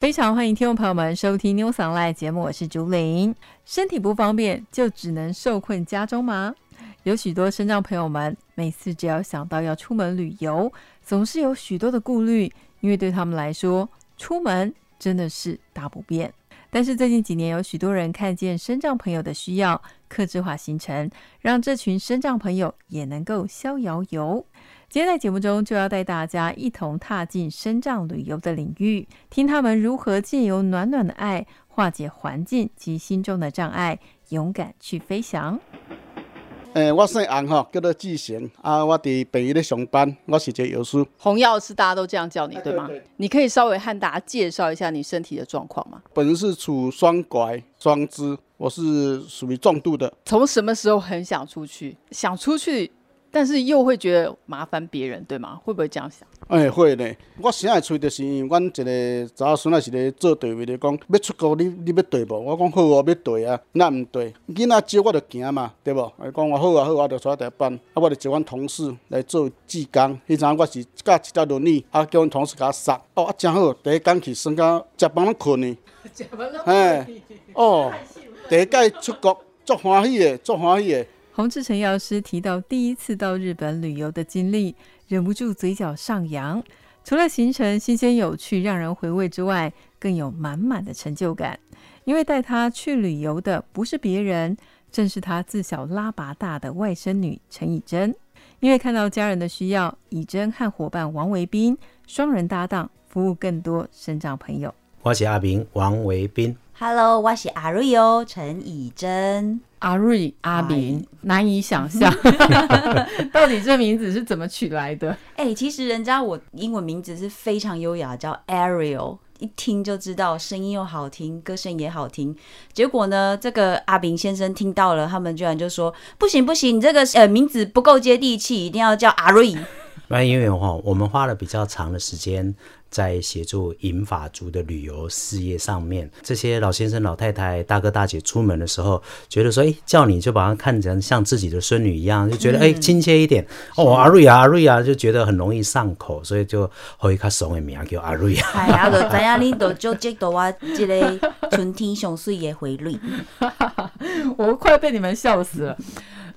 非常欢迎听众朋友们收听《New s o n l i 节目，我是竹林。身体不方便就只能受困家中吗？有许多身障朋友们，每次只要想到要出门旅游，总是有许多的顾虑，因为对他们来说，出门真的是大不便。但是最近几年，有许多人看见身障朋友的需要，克制化行程，让这群身障朋友也能够逍遥游。今天在节目中就要带大家一同踏进深藏旅游的领域，听他们如何借由暖暖的爱化解环境及心中的障碍，勇敢去飞翔。诶，我姓洪吼，叫做志贤啊，我伫病院咧上班，我是一个药师。洪药师大家都这样叫你对吗？你可以稍微和大家介绍一下你身体的状况吗？本人是处双拐双肢，我是属于重度的。从什么时候很想出去？想出去？但是又会觉得麻烦别人，对吗？会不会这样想？哎，会呢。我现在出就是因为阮一个查某孙仔是咧做队位咧，讲要出国，你你要对无？我讲好哦，要对啊，那毋对。囡仔少我着行嘛，对无？伊讲我好啊好啊，着出来台班。啊，我着招阮同事来做志工。迄阵我是驾一条轮椅，啊，叫阮同事甲我塞。哦，啊，真好。第一工去算到食饭拢困呢。食饭拢困。哦，第一届出国，足欢喜的，足欢喜的。洪志成药师提到第一次到日本旅游的经历，忍不住嘴角上扬。除了行程新鲜有趣、让人回味之外，更有满满的成就感。因为带他去旅游的不是别人，正是他自小拉拔大的外甥女陈以贞。因为看到家人的需要，以贞和伙伴王维斌双人搭档，服务更多生长朋友。我是阿明，王维斌。Hello，我是阿瑞哦，陈以真。阿瑞、阿明，难以想象，到底这名字是怎么取来的？哎，其实人家我英文名字是非常优雅，叫 Ariel，一听就知道声音又好听，歌声也好听。结果呢，这个阿明先生听到了，他们居然就说：“不行不行，你这个呃名字不够接地气，一定要叫阿瑞。”那因为哈，我们花了比较长的时间。在协助银发族的旅游事业上面，这些老先生、老太太、大哥大姐出门的时候，觉得说，哎，叫你就把他看成像自己的孙女一样，就觉得哎亲切一点。哦，阿瑞啊，阿瑞啊，就觉得很容易上口，所以就会较怂的名叫阿瑞啊。系啊，就知影你都就接到我这个春天上水的回绿，我快被你们笑死了。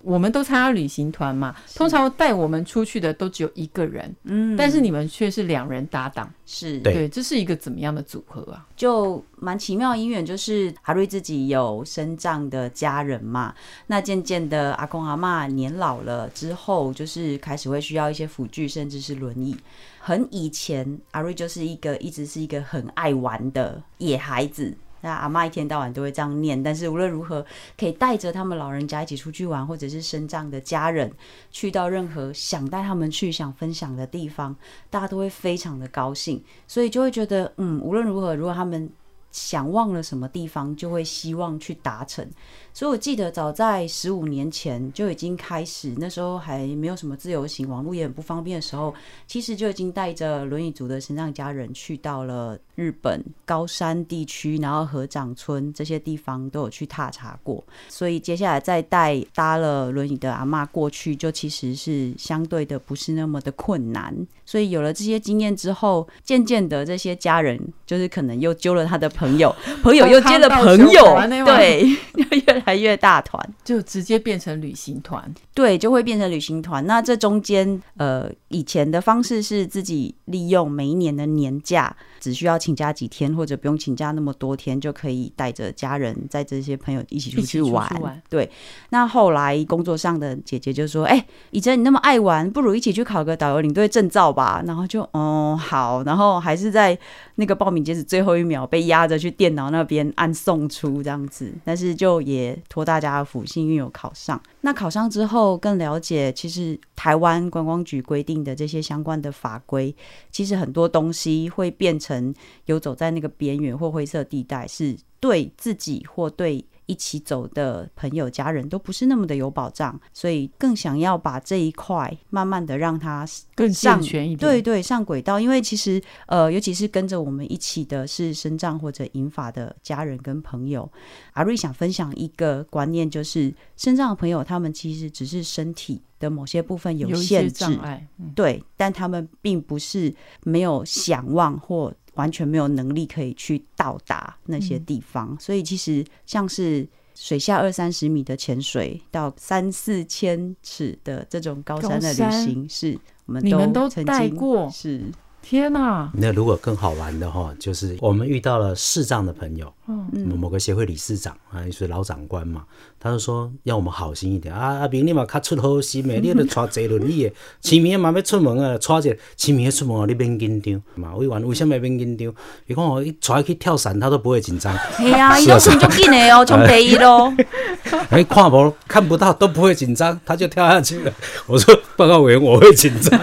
我们都参加旅行团嘛，通常带我们出去的都只有一个人，嗯，但是你们却是两人搭档，是对，这是一个怎么样的组合啊？就蛮奇妙，因缘就是阿瑞自己有身障的家人嘛，那渐渐的阿公阿妈年老了之后，就是开始会需要一些辅具，甚至是轮椅。很以前，阿瑞就是一个一直是一个很爱玩的野孩子。那阿妈一天到晚都会这样念，但是无论如何，可以带着他们老人家一起出去玩，或者是身障的家人去到任何想带他们去、想分享的地方，大家都会非常的高兴，所以就会觉得，嗯，无论如何，如果他们想忘了什么地方，就会希望去达成。所以我记得早在十五年前就已经开始，那时候还没有什么自由行，网络也很不方便的时候，其实就已经带着轮椅族的身障家人去到了。日本高山地区，然后河长村这些地方都有去踏查过，所以接下来再带搭了轮椅的阿妈过去，就其实是相对的不是那么的困难。所以有了这些经验之后，渐渐的这些家人就是可能又揪了他的朋友，朋友又接了朋友，对，越来越大团，就直接变成旅行团。对，就会变成旅行团。那这中间，呃，以前的方式是自己利用每一年的年假。只需要请假几天，或者不用请假那么多天，就可以带着家人在这些朋友一起出去玩。对，那后来工作上的姐姐就说：“哎，以前你那么爱玩，不如一起去考个导游领队证照吧。”然后就哦好，然后还是在那个报名截止最后一秒被压着去电脑那边按送出这样子，但是就也托大家的福，幸运有考上。那考上之后更了解，其实台湾观光局规定的这些相关的法规，其实很多东西会变成游走在那个边缘或灰色地带，是对自己或对。一起走的朋友、家人都不是那么的有保障，所以更想要把这一块慢慢的让它更上全一点。对对，上轨道。因为其实呃，尤其是跟着我们一起的是身障或者银发的家人跟朋友，阿瑞想分享一个观念，就是身障的朋友他们其实只是身体的某些部分有限制，障碍，对，但他们并不是没有想望或。完全没有能力可以去到达那些地方。所以其实像是水下二三十米的潜水，到三四千尺的这种高山的旅行，是我们你们都曾经带过是天哪！那如果更好玩的哈，就是我们遇到了视障的朋友，嗯某某个协会理事长啊，也是老长官嘛，他就说要我们好心一点啊，阿明你嘛较出好心的，你都带坐轮椅的，清明嘛要出门啊，带一个清明要出门哦，你免紧张嘛。委员为什么免紧张？伊讲哦，伊带去跳伞，他都不会紧张，嘿呀，伊都顺足紧的哦，从第一咯。哎，看不看不到都不会紧张，他就跳下去了。我说报告委员，我会紧张。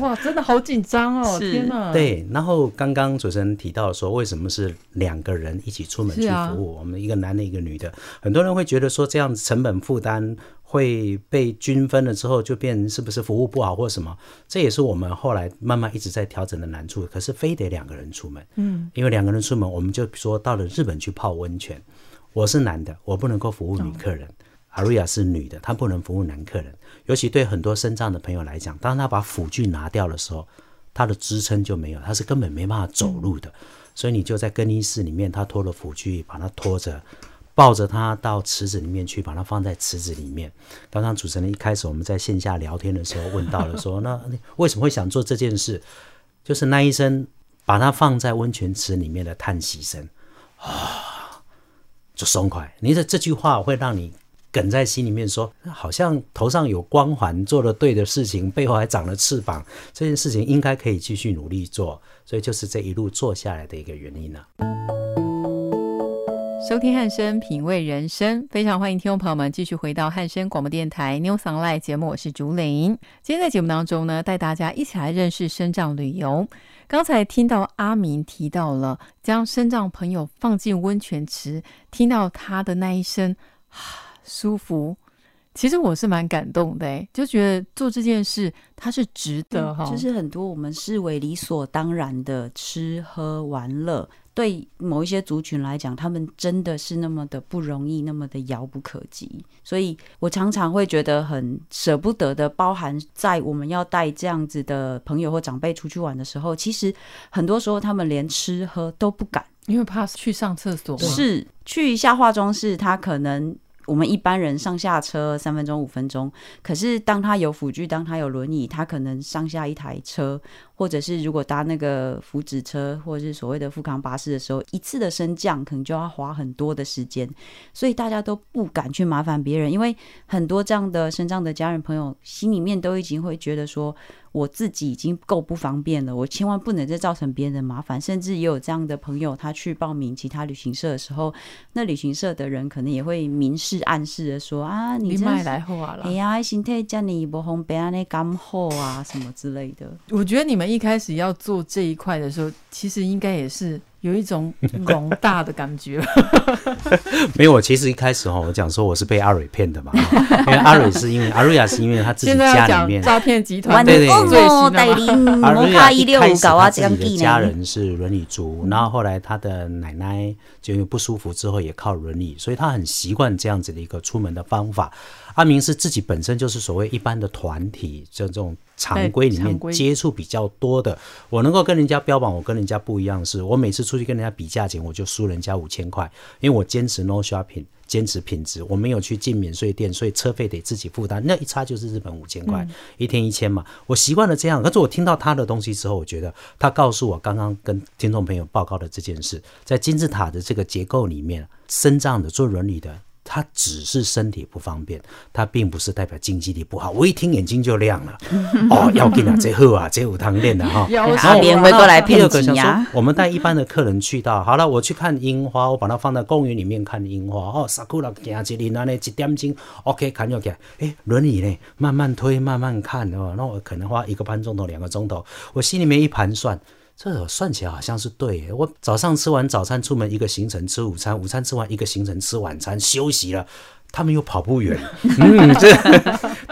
哇，真的好紧张哦！天哪！，对，然后刚刚主持人提到说，为什么是两个人一起出门去服务？我们一个男的，一个女的，很多人会觉得说这样子成本负担会被均分了之后，就变成是不是服务不好或什么？这也是我们后来慢慢一直在调整的难处。可是非得两个人出门，嗯，因为两个人出门，我们就说到了日本去泡温泉，我是男的，我不能够服务女客人。阿瑞亚是女的，她不能服务男客人。尤其对很多身障的朋友来讲，当她把辅具拿掉的时候，她的支撑就没有，她是根本没办法走路的。所以你就在更衣室里面，她拖了辅具，把她拖着，抱着她到池子里面去，把她放在池子里面。刚刚主持人一开始我们在线下聊天的时候问到了说，那为什么会想做这件事？就是那医生把她放在温泉池里面的叹息声啊，就松快。你的这句话会让你梗在心里面说，好像头上有光环，做了对的事情，背后还长了翅膀，这件事情应该可以继续努力做，所以就是这一路做下来的一个原因呢、收听汉声品味人生，非常欢迎听众朋友们继续回到汉声广播电台 New s o n g l i 节目，我是竹林。今天在节目当中呢，带大家一起来认识深藏旅游。刚才听到阿明提到了将深藏朋友放进温泉池，听到他的那一声 舒服，其实我是蛮感动的诶，就觉得做这件事它是值得哈、就是很多我们视为理所当然的吃喝玩乐，对某一些族群来讲，他们真的是那么的不容易，那么的遥不可及。所以我常常会觉得很舍不得的，包含在我们要带这样子的朋友或长辈出去玩的时候，其实很多时候他们连吃喝都不敢。因为怕去上厕所，是去一下化妆室，他可能我们一般人上下车三分钟五分钟，可是当他有辅具，当他有轮椅，他可能上下一台车，或者是如果搭那个福祉车，或者是所谓的富康巴士的时候，一次的升降可能就要花很多的时间，所以大家都不敢去麻烦别人，因为很多这样的身障的家人朋友心里面都已经会觉得说。我自己已经够不方便了，我千万不能再造成别人的麻烦。甚至也有这样的朋友，他去报名其他旅行社的时候，那旅行社的人可能也会明示暗示的说啊，你你买这样子来后啊啦哎。呀，心态叫你不红别安，那干好啊，什么之类的。我觉得你们一开始要做这一块的时候，其实应该也是有一种宏大的感觉。没有，我其实一开始哈，我讲说我是被阿蕊骗的嘛，因为阿蕊是因为阿瑞亚是因为他自己家里面。讲诈骗集团对对的最哦，代新的嘛理摩阿瑞亚一六开始他五搞啊，己的样。家人是轮椅族，然后后来他的奶奶就因为不舒服之后也靠轮椅，所以他很习惯这样子的一个出门的方法。阿明是自己本身就是所谓一般的团体，就这种常规里面接触比较多的，我能够跟人家标榜我跟人家不一样的是，我每次出去跟人家比价钱，我就输人家五千块，因为我坚持 no shopping。坚持品质，我没有去进免税店，所以车费得自己负担，那一差就是日本五千块，一天一千嘛。我习惯了这样，可是我听到他的东西之后，我觉得他告诉我刚刚跟听众朋友报告的这件事，在金字塔的这个结构里面，身障的做伦理的。他只是身体不方便，他并不是代表经济力不好。我一听眼睛就亮了，哦，要紧啊，这好啊，这有汤练的哈。要阿求边会过来骗第二个想钱呀，我们带一般的客人去到，好了，我去看樱花，我把它放在公园里面看樱花。哦，萨库拉行一里，那呢一点钟，OK，看就看。哎，轮椅呢，慢慢推，慢慢看哦。那我可能花一个半钟头、两个钟头，我心里面一盘算。这算起来好像是对耶。我早上吃完早餐，出门一个行程吃午餐，午餐吃完一个行程吃晚餐，休息了。他们又跑不远，嗯，这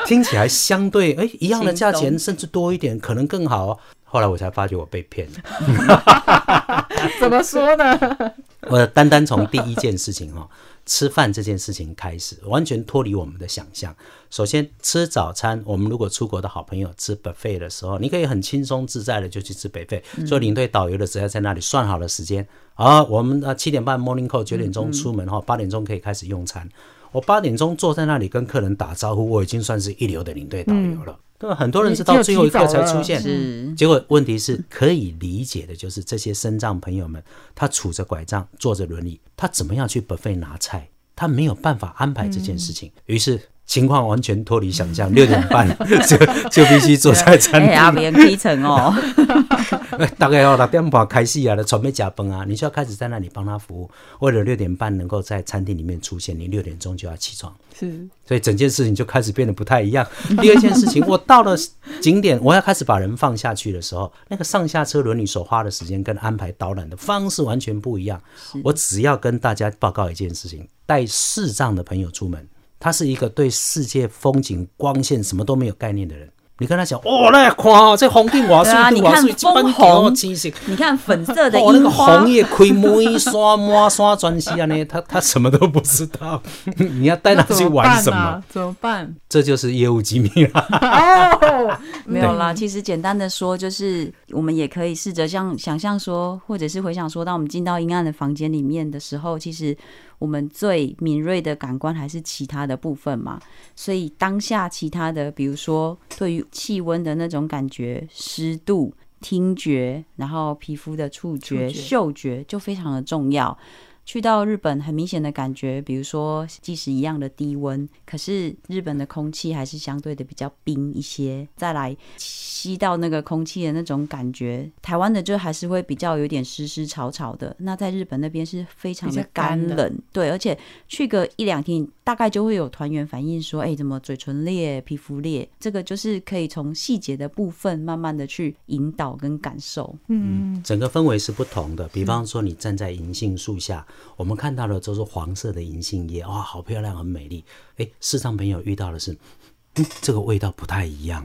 听起来相对哎一样的价钱，甚至多一点，可能更好哦。后来我才发觉我被骗了。怎么说呢？我单单从第一件事情哈、吃饭这件事情开始，完全脱离我们的想象。首先吃早餐，我们如果出国的好朋友吃 buffet 的时候，你可以很轻松自在的就去吃 buffet。所以领队导游的只要在那里算好了时间，啊，我们啊七点半 morning call，九点钟出门哈，八点钟可以开始用餐。我八点钟坐在那里跟客人打招呼，我已经算是一流的领队导游了。对吧？很多人是到最后一刻才出现，是结果问题是可以理解的，就是这些身障朋友们，他杵着拐杖，坐着轮椅，他怎么样去 buffet 拿菜？他没有办法安排这件事情，于是情况完全脱离想象。六点半 就就必须坐在餐 哎，阿厅，别基层哦，大概要六点半开始啊，准备加班啊，你就要开始在那里帮他服务。为了六点半能够在餐厅里面出现，你六点钟就要起床。是所以整件事情就开始变得不太一样。第二件事情，我到了景点，我要开始把人放下去的时候，那个上下车轮椅所花的时间跟安排导览的方式完全不一样。我只要跟大家报告一件事情：带视障的朋友出门，他是一个对世界风景、光线什么都没有概念的人。你跟他讲，哦，来看哦，这红顶瓦对啊水，瓦你看水这般枫红清晰。你看粉色的哦，那个樱花红，叶开满山满山专西啊呢，他他什么都不知道，你要带他去玩什么？啊？怎么办？这就是业务机密啦。哦，没有啦，其实简单的说，就是我们也可以试着像想象说，或者是回想说，当我们进到阴暗的房间里面的时候，其实我们最敏锐的感官还是其他的部分嘛。所以当下其他的，比如说对于气温的那种感觉、湿度、听觉，然后皮肤的触觉、触觉嗅觉，就非常的重要。去到日本，很明显的感觉，比如说，即使一样的低温，可是日本的空气还是相对的比较冰一些。再来吸到那个空气的那种感觉，台湾的就还是会比较有点湿湿潮潮的。那在日本那边是非常的干冷，对，而且去个一两天，大概就会有团员反映说，哎、怎么嘴唇裂、皮肤裂？这个就是可以从细节的部分慢慢的去引导跟感受。嗯，整个氛围是不同的。比方说，你站在银杏树下，我们看到的都是黄色的银杏叶，哇，好漂亮，很美丽。哎，市场朋友遇到的是，嗯，这个味道不太一样。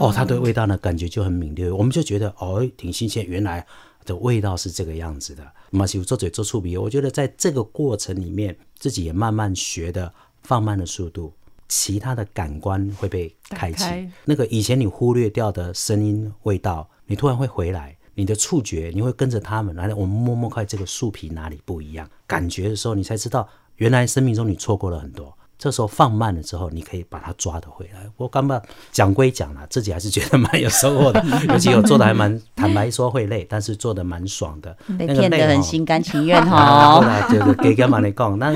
哦，它对味道呢感觉就很敏锐，我们就觉得哦，挺新鲜，原来的味道是这个样子的。马西做嘴做触鼻，我觉得在这个过程里面，自己也慢慢学的放慢了速度。其他的感官会被开启，开那个以前你忽略掉的声音、味道，你突然会回来。你的触觉，你会跟着他们来，我们摸摸看这个树皮哪里不一样，感觉的时候，你才知道原来生命中你错过了很多。这时候放慢了之后，你可以把它抓得回来。我刚刚讲归讲了，自己还是觉得蛮有收获的，尤其我做的还蛮，坦白说会累，但是做的蛮爽的。被那骗得很心甘情愿哈，哦后。来就是给干嘛来讲？那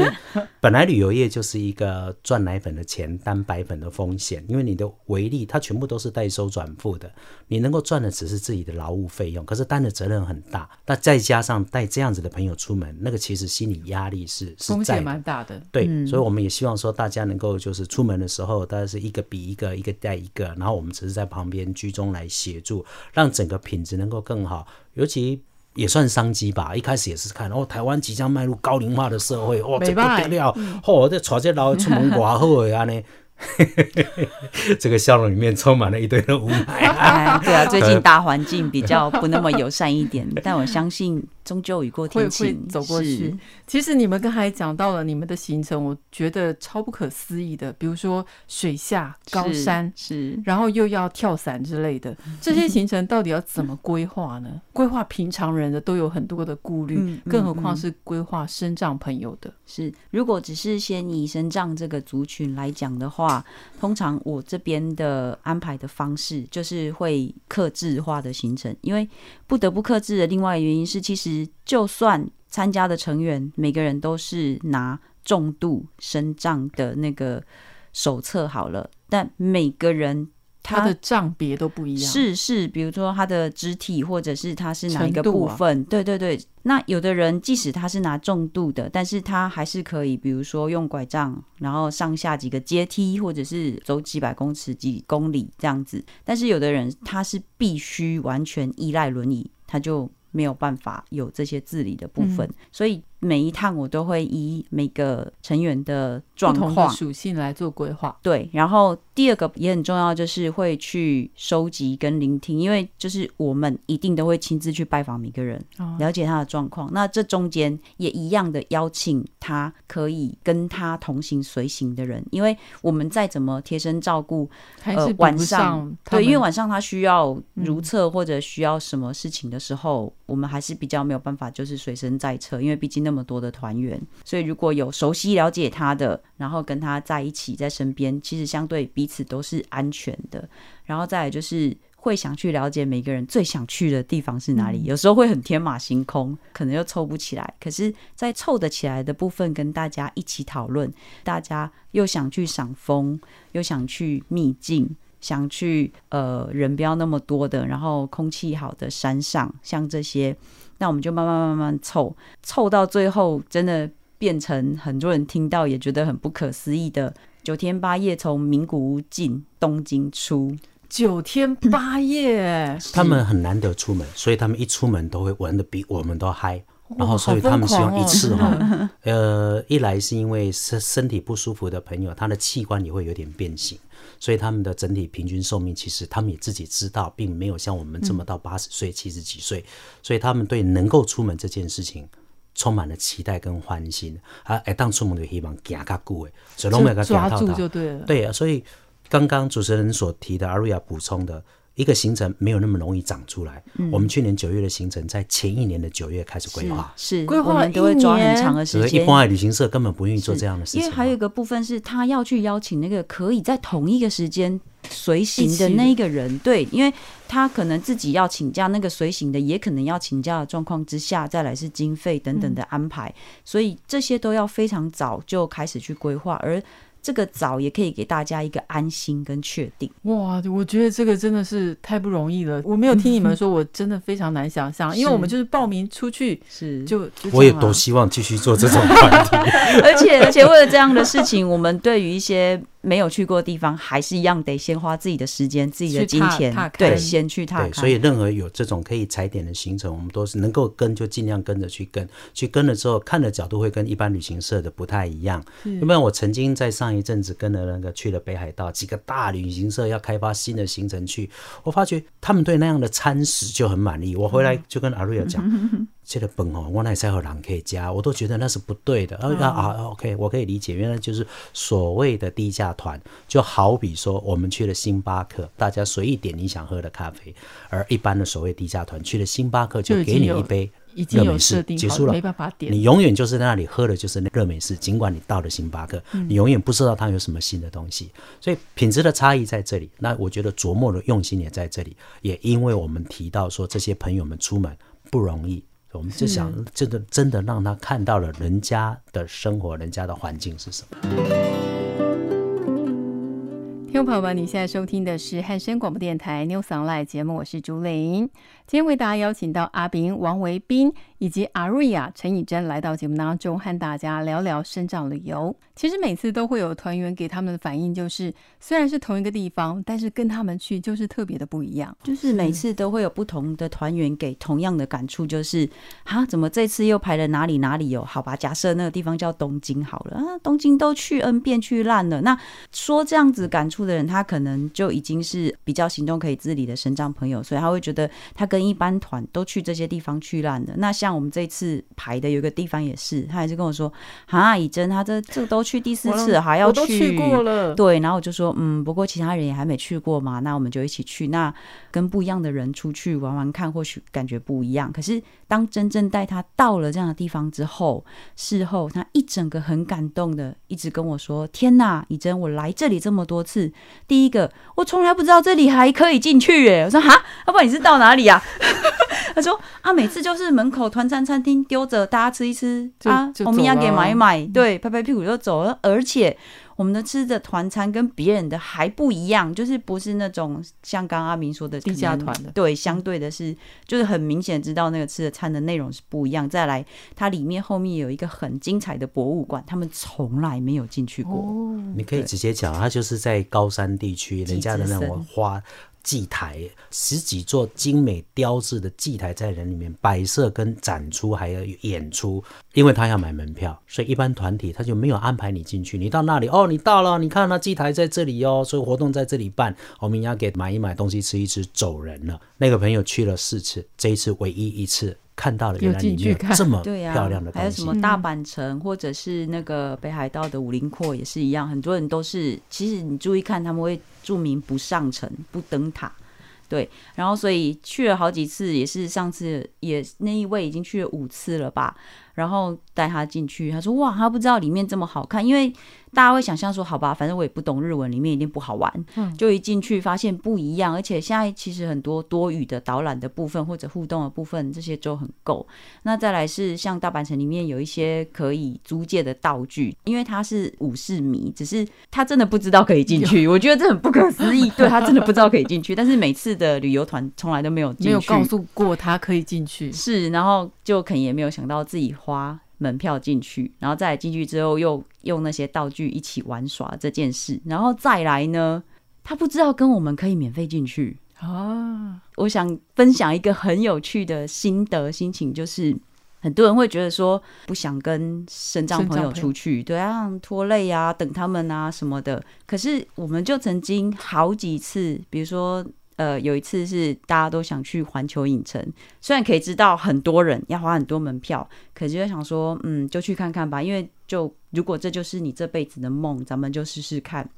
本来旅游业就是一个赚奶粉的钱担白粉的风险，因为你的维利它全部都是代收转付的，你能够赚的只是自己的劳务费用，可是担的责任很大。那再加上带这样子的朋友出门，那个其实心理压力是是风险在。蛮大的。对，所以我们也希望说，大家能够就是出门的时候，大家是一个比一个，一个带一个，然后我们只是在旁边居中来协助，让整个品质能够更好。尤其也算商机吧，一开始也是看哦，台湾即将迈入高龄化的社会，哇、这不得了，哦，这带这老的出门偌好的安尼。这个笑容里面充满了一堆的无奈。哎，对啊，最近大环境比较不那么友善一点，但我相信终究雨过天晴，走过去。其实你们刚才讲到了你们的行程，我觉得超不可思议的，比如说水下、高山，是然后又要跳伞之类的，这些行程到底要怎么规划呢？规划平常人的都有很多的顾虑，更何况是规划身障朋友的。是，如果只是先以身障这个族群来讲的话，通常我这边的安排的方式就是会克制化的行程，因为不得不克制的另外原因是，其实就算参加的成员每个人都是拿重度身障的那个手册好了，但每个人他的账别都不一样，是是，比如说他的肢体，或者是他是哪一个部分，对对对。那有的人即使他是拿重度的，但是他还是可以，比如说用拐杖，然后上下几个阶梯，或者是走几百公尺、几公里这样子。但是有的人他是必须完全依赖轮椅，他就没有办法有这些自理的部分。所以每一趟我都会依每个成员的状况，属性来做规划。对，然后第二个也很重要，就是会去收集跟聆听，因为就是我们一定都会亲自去拜访每个人，哦了解他的状况。那这中间也一样的邀请他可以跟他同行随行的人，因为我们再怎么贴身照顾，呃还是晚上对，因为晚上他需要如嗯厕或者需要什么事情的时候，我们还是比较没有办法就是随身在车，因为毕竟那么多的团员，所以如果有熟悉了解他的，然后跟他在一起在身边，其实相对彼此都是安全的。然后再来就是。会想去了解每个人最想去的地方是哪里，有时候会很天马行空，可能又凑不起来。可是，在凑得起来的部分，跟大家一起讨论，大家又想去赏枫，又想去秘境，想去呃人不要那么多的，然后空气好的山上，像这些，那我们就慢慢慢慢凑，凑到最后真的变成很多人听到也觉得很不可思议的九天八夜从名古屋进东京出，九天八夜，他们很难得出门，所以他们一出门都会玩的比我们都嗨。然后，所以他们希望一次哈，呃，一来是因为身身体不舒服的朋友，他的器官也会有点变形，所以他们的整体平均寿命其实他们也自己知道，并没有像我们这么到八十岁、七十几岁，所以他们对能够出门这件事情。充满了期待跟欢欣啊！哎，当出门就希望行较久的，所以拢要就抓住甲行到就对了。对啊，所以刚刚主持人所提的阿瑞亚补充的一个行程没有那么容易长出来。嗯。我们去年九月的行程，在前一年的九月开始规划，是规划我们都会抓很长的时间。所以一般的旅行社根本不愿意做这样的事情。因为还有一个部分是他要去邀请那个可以在同一个时间随行的那一个人，对，因为他可能自己要请假，那个随行的也可能要请假的状况之下，再来是经费等等的安排，所以这些都要非常早就开始去规划，而这个早也可以给大家一个安心跟确定。哇，我觉得这个真的是太不容易了。我没有听你们说，我真的非常难想象，因为我们就是报名出去是就就我也这样啊多希望继续做这种。而且而且为了这样的事情，我们对于一些没有去过的地方，还是一样得先花自己的时间、自己的金钱踏，对，勘先去踏对，所以任何有这种可以踩点的行程，我们都是能够跟就尽量跟着去跟，去跟了之后看的角度会跟一般旅行社的不太一样。要不然我曾经在上一阵子跟了那个去了北海道几个大旅行社要开发新的行程去，我发觉他们对那样的餐食就很满意。我回来就跟阿瑞尔讲。这个本哦，我那才有人可以加，我都觉得那是不对的。啊啊啊，OK，我可以理解，原来就是所谓的低价团，就好比说我们去了星巴克，大家随意点你想喝的咖啡，而一般的所谓低价团去了星巴克就给你一杯已经有热美式设定结束了，没办法点你永远就是在那里喝的就是那热美式，尽管你到了星巴克，嗯你永远不知道它有什么新的东西，所以品质的差异在这里。那我觉得琢磨的用心也在这里，也因为我们提到说这些朋友们出门不容易。我们就想，真的真的让他看到了人家的生活，人家的环境是什么。听众朋友们，你现在收听的是汉声广播电台《New s o n l i 节目，我是朱玲。今天为大家邀请到阿炳、王维斌以及阿瑞亚、陈以真来到节目当中，和大家聊聊深藏旅游。其实每次都会有团员给他们的反应，就是虽然是同一个地方，但是跟他们去就是特别的不一样。就是每次都会有不同的团员给同样的感触，就是啊，怎么这次又排了哪里哪里有？好吧，假设那个地方叫东京好了啊，东京都去 N 遍去烂了。那说这样子感触的人，他可能就已经是比较行动可以自理的身障朋友，所以他会觉得他跟一般团都去这些地方去烂的。那像我们这次排的有一个地方也是，他还是跟我说啊，以真他这这都去第四次了，还要我都去过了，对，然后我就说，嗯，不过其他人也还没去过嘛，那我们就一起去。那跟不一样的人出去玩玩看，或许感觉不一样。可是当真正带他到了这样的地方之后，事后他一整个很感动的，一直跟我说：“天呐，以真，我来这里这么多次，第一个我从来不知道这里还可以进去耶。”我说：“哈，要不然你是到哪里呀、他说：“啊，每次就是门口团餐餐厅丢着，大家吃一吃啊，我们要给买一买，对，拍拍屁股就走了。而且我们的吃的团餐跟别人的还不一样，就是不是那种像刚刚阿明说的低价团的对，相对的是就是很明显知道那个吃的餐的内容是不一样。再来，它里面后面有一个很精彩的博物馆，他们从来没有进去过。哦，你可以直接讲，它就是在高山地区，人家的那种花祭台，十几座精美雕制的祭台在人里面摆设跟展出，还有演出。因为他要买门票，所以一般团体他就没有安排你进去。你到那里哦，你到了，你看那祭台在这里哦，所以活动在这里办。我们要给买一买东西吃一吃，走人了。那个朋友去了四次，这一次唯一一次看到了原来里面有这么对呀、漂亮的东西。还有什么大阪城，或者是那个北海道的五林廓也是一样，很多人都是，其实你注意看，他们会注明不上城、不登塔。对，然后所以去了好几次，也是上次也那一位已经去了五次了吧，然后带他进去，他说哇，他不知道里面这么好看，因为大家会想象说，好吧，反正我也不懂日文，里面一定不好玩，嗯。就一进去发现不一样，而且现在其实很多多语的导览的部分或者互动的部分，这些都很够。那再来是像大阪城里面有一些可以租借的道具，因为他是武士迷，只是他真的不知道可以进去，我觉得这很不可思议，对他真的不知道可以进去，但是每次的旅游团从来都没有进去，没有告诉过他可以进去，是，然后就肯也没有想到自己花门票进去，然后再进去之后又用那些道具一起玩耍这件事，然后再来呢，他不知道跟我们可以免费进去。啊，我想分享一个很有趣的心得心情，就是很多人会觉得说不想跟身障朋友出去，对啊，拖累啊，等他们啊什么的。可是我们就曾经好几次，比如说。呃，有一次是大家都想去环球影城，虽然可以知道很多人要花很多门票，可是就想说，嗯，就去看看吧。因为就如果这就是你这辈子的梦，咱们就试试看。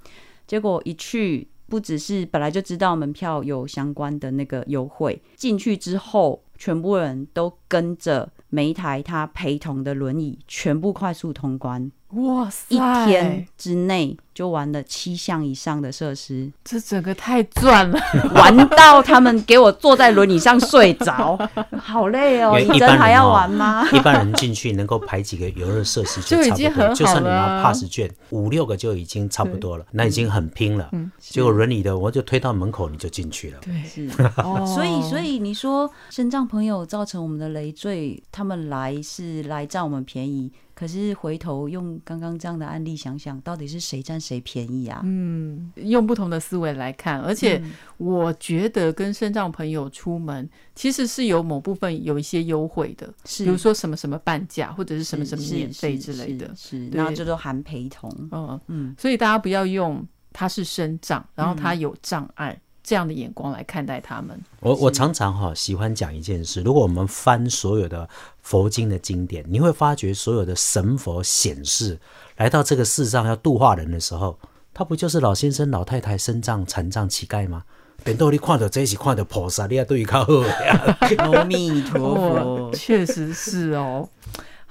结果一去，不只是本来就知道门票有相关的那个优惠，进去之后，全部人都跟着每一台他陪同的轮椅，全部快速通关，哇塞，一天之内就玩了七项以上的设施，这整个太赚了，玩到他们给我坐在轮椅上睡着，好累哦！你真还要哦玩吗？一般人进去能够排几个游乐设施就已差不多，经很好就算你拿 pass 券五六个就已经差不多了，那已经很拼了。结果轮椅的我就推到门口你就进去了。对，是，哦 所以所以你说身障朋友造成我们的累赘，他们来是来占我们便宜，可是回头用刚刚这样的案例想想，到底是谁占谁便宜啊？嗯，用不同的思维来看，而且嗯。我觉得跟身障朋友出门其实是有某部分有一些优惠的，是。比如说什么什么半价或者是什么什么免费之类的，是，然后这都含陪同，嗯，嗯，所以大家不要用他是身障，然后他有障碍、这样的眼光来看待他们。我我常常哈、喜欢讲一件事，如果我们翻所有的佛经的经典，你会发觉所有的神佛显示来到这个世上要度化人的时候，他不就是老先生、老太太、身障、残障、乞丐吗？等到你看到这一起看到菩萨，你要对伊较好呀。阿弥陀哦佛，，确实是哦。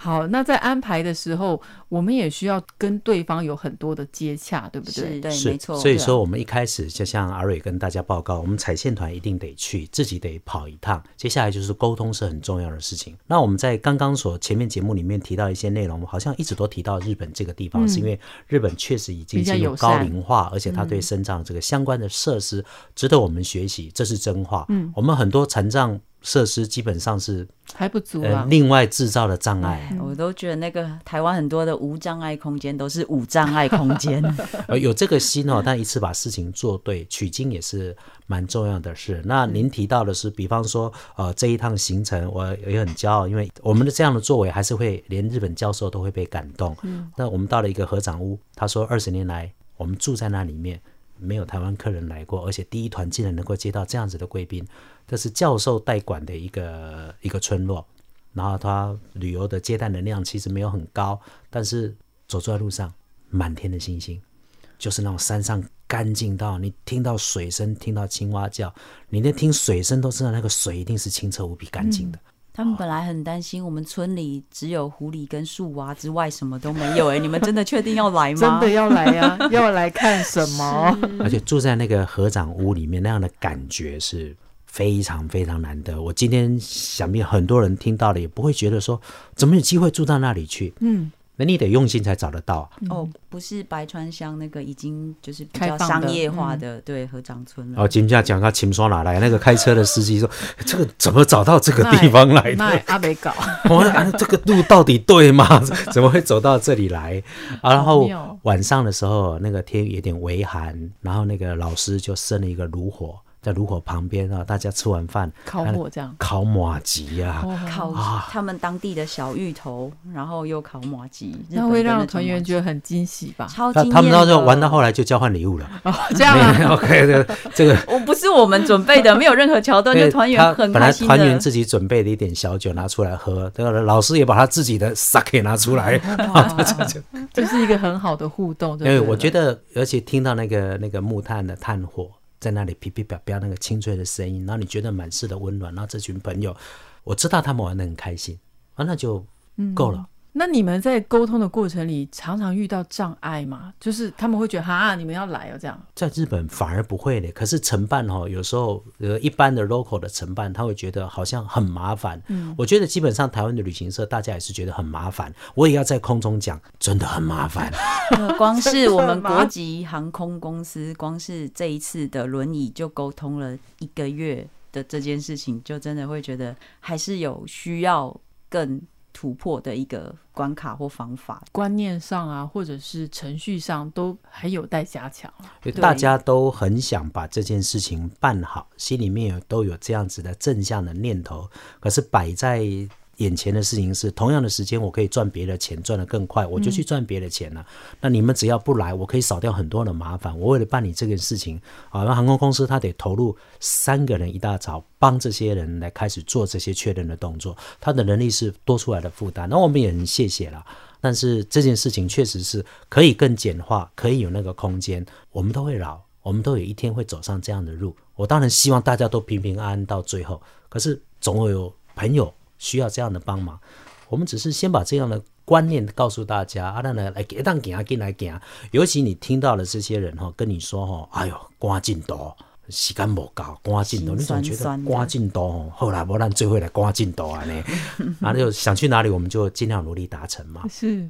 好，那在安排的时候，我们也需要跟对方有很多的接洽，对不对？是对，没错，所以说我们一开始就像阿瑞跟大家报告，我们踩线团一定得去，自己得跑一趟。接下来就是沟通是很重要的事情。那我们在刚刚所前面节目里面提到一些内容，好像一直都提到日本这个地方，是因为日本确实已经比较进入高龄化，而且它对身障这个相关的设施值得我们学习，这是真话。嗯，我们很多残障设施基本上是还不足呃啊。另外制造的障碍。哎我都觉得那个台湾很多的无障碍空间都是无障碍空间，呃，有这个心哦，但一次把事情做对，取经也是蛮重要的事。那您提到的是，比方说，呃，这一趟行程我也很骄傲，因为我们的这样的作为，还是会连日本教授都会被感动。嗯，那我们到了一个合掌屋，他说二十年来我们住在那里面，没有台湾客人来过，而且第一团竟然能够接到这样子的贵宾，这是教授代管的一个一个村落。然后他旅游的接待能量其实没有很高，但是走在路上，满天的星星，就是那种山上干净到你听到水声，听到青蛙叫，你连听水声都知道那个水一定是清澈无比干净的。他们本来很担心我们村里只有狐狸跟树蛙之外什么都没有、哎，你们真的确定要来吗？真的要来呀、要来看什么？而且住在那个合掌屋里面，那样的感觉是非常非常难得。我今天想必很多人听到了，也不会觉得说怎么有机会住到那里去。嗯，那你得用心才找得到啊。哦，不是白川乡那个已经就是比较商业化的，对合掌村了。哦，今天讲到秦刷哪来？那个开车的司机说：“这个怎么找到这个地方来的？”那阿北搞，我说、啊、这个路到底对吗？怎么会走到这里来？啊、然后晚上的时候，那个天有点微寒，然后那个老师就生了一个炉火，在炉火旁边啊，大家吃完饭烤火这样，烤马吉呀、哦烤啊。他们当地的小芋头，然后又烤马吉，那会让团团员觉得很惊喜吧？超惊艳他他们到时候玩到后来就交换礼物了。哦，这样啊，OK，这个这个。我不是我们准备的，没有任何桥段，就团员他本来很开心。团员自己准备的一点小酒拿出来喝，这个老师也把他自己的 sake 拿出来，这是一个很好的互动。对我觉得得，而且听到那个那个木炭的炭火在那里噼噼啪啪那个清脆的声音，然后你觉得满是的温暖，然后这群朋友，我知道他们玩的很开心，啊，那就够了。那你们在沟通的过程里，常常遇到障碍吗？就是他们会觉得哈，你们要来哦，这样。在日本反而不会的，可是承办哈、有时候呃一般的 local 的承办，他会觉得好像很麻烦。嗯，我觉得基本上台湾的旅行社大家也是觉得很麻烦，我也要在空中讲，真的很麻烦。呃光是我们国际航空公司，光是这一次的轮椅就沟通了一个月的这件事情，就真的会觉得还是有需要更突破的一个关卡或方法。观念上啊，或者是程序上，都还有待加强大家都很想把这件事情办好，心里面有都有这样子的正向的念头，可是摆在眼前的事情是，同样的时间我可以赚别的钱，赚得更快，我就去赚别的钱了。那你们只要不来，我可以少掉很多的麻烦。我为了办理这件事情，啊，那航空公司他得投入三个人一大早，帮这些人来开始做这些确认的动作，他的能力是多出来的负担。那我们也很谢谢啦。但是这件事情确实是可以更简化，可以有那个空间，我们都会老，我们都有一天会走上这样的路。我当然希望大家都平平安安到最后，可是总会有朋友需要这样的帮忙。我们只是先把这样的观念告诉大家，啊，咱来来给当行进来给啊。尤其你听到了这些人哈，跟你说哈，哎呦，赶进度，时间无够，赶进度，你心总觉得赶进度哦，后来不然最后来赶进度啊呢，然后就想去哪里，我们就尽量努力达成嘛。是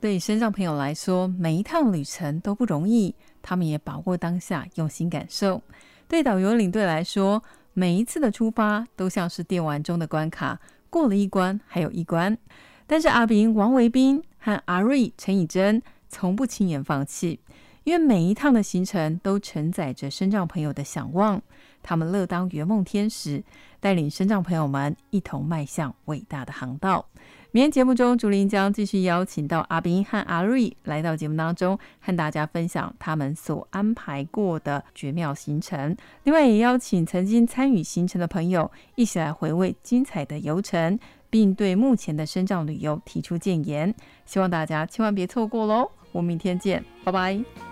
对身障朋友来说，每一趟旅程都不容易，他们也把握当下，用心感受。对导游领队来说，每一次的出发都像是电玩中的关卡，过了一关还有一关。但是阿炳、王维斌和阿瑞、陈以真从不轻言放弃，因为每一趟的行程都承载着身障朋友的想望，他们乐当圆梦天使，带领身障朋友们一同迈向伟大的航道。明天节目中，竹林将继续邀请到阿斌和阿瑞来到节目当中，和大家分享他们所安排过的绝妙行程。另外，也邀请曾经参与行程的朋友一起来回味精彩的游程，并对目前的深藏旅游提出建言。希望大家千万别错过喽！我们明天见，拜拜。